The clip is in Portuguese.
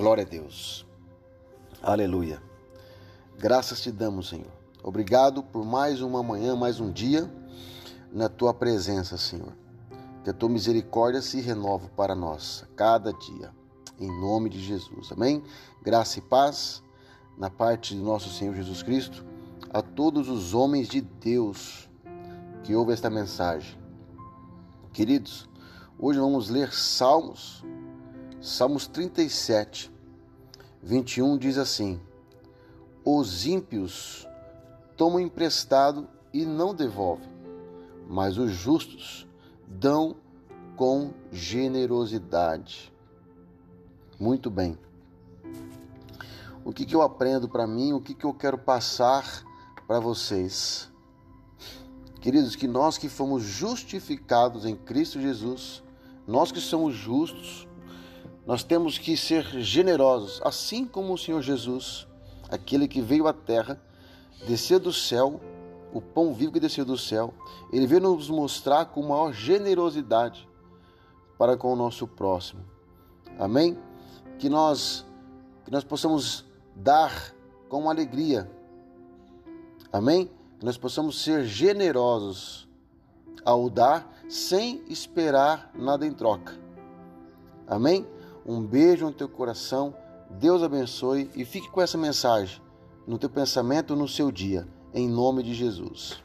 Glória a Deus. Aleluia. Graças te damos, Senhor. Obrigado por mais uma manhã, mais um dia na tua presença, Senhor. Que a tua misericórdia se renova para nós cada dia. Em nome de Jesus. Amém? Graça e paz na parte de nosso Senhor Jesus Cristo a todos os homens de Deus que ouvem esta mensagem. Queridos, hoje vamos ler Salmos, Salmos 37, 21 diz assim: os ímpios tomam emprestado e não devolvem, mas os justos dão com generosidade. Muito bem. O que, que eu aprendo para mim, o que, que eu quero passar para vocês? Queridos, que nós que fomos justificados em Cristo Jesus, nós que somos justos, nós temos que ser generosos, assim como o Senhor Jesus aquele que veio à terra, desceu do céu, o pão vivo que desceu do céu, ele veio nos mostrar com maior generosidade para com o nosso próximo. Amém? Que nós que nós possamos dar com alegria. Amém? Que nós possamos ser generosos ao dar sem esperar nada em troca. Amém? Um beijo no teu coração. Deus abençoe e fique com essa mensagem no teu pensamento no seu dia, em nome de Jesus.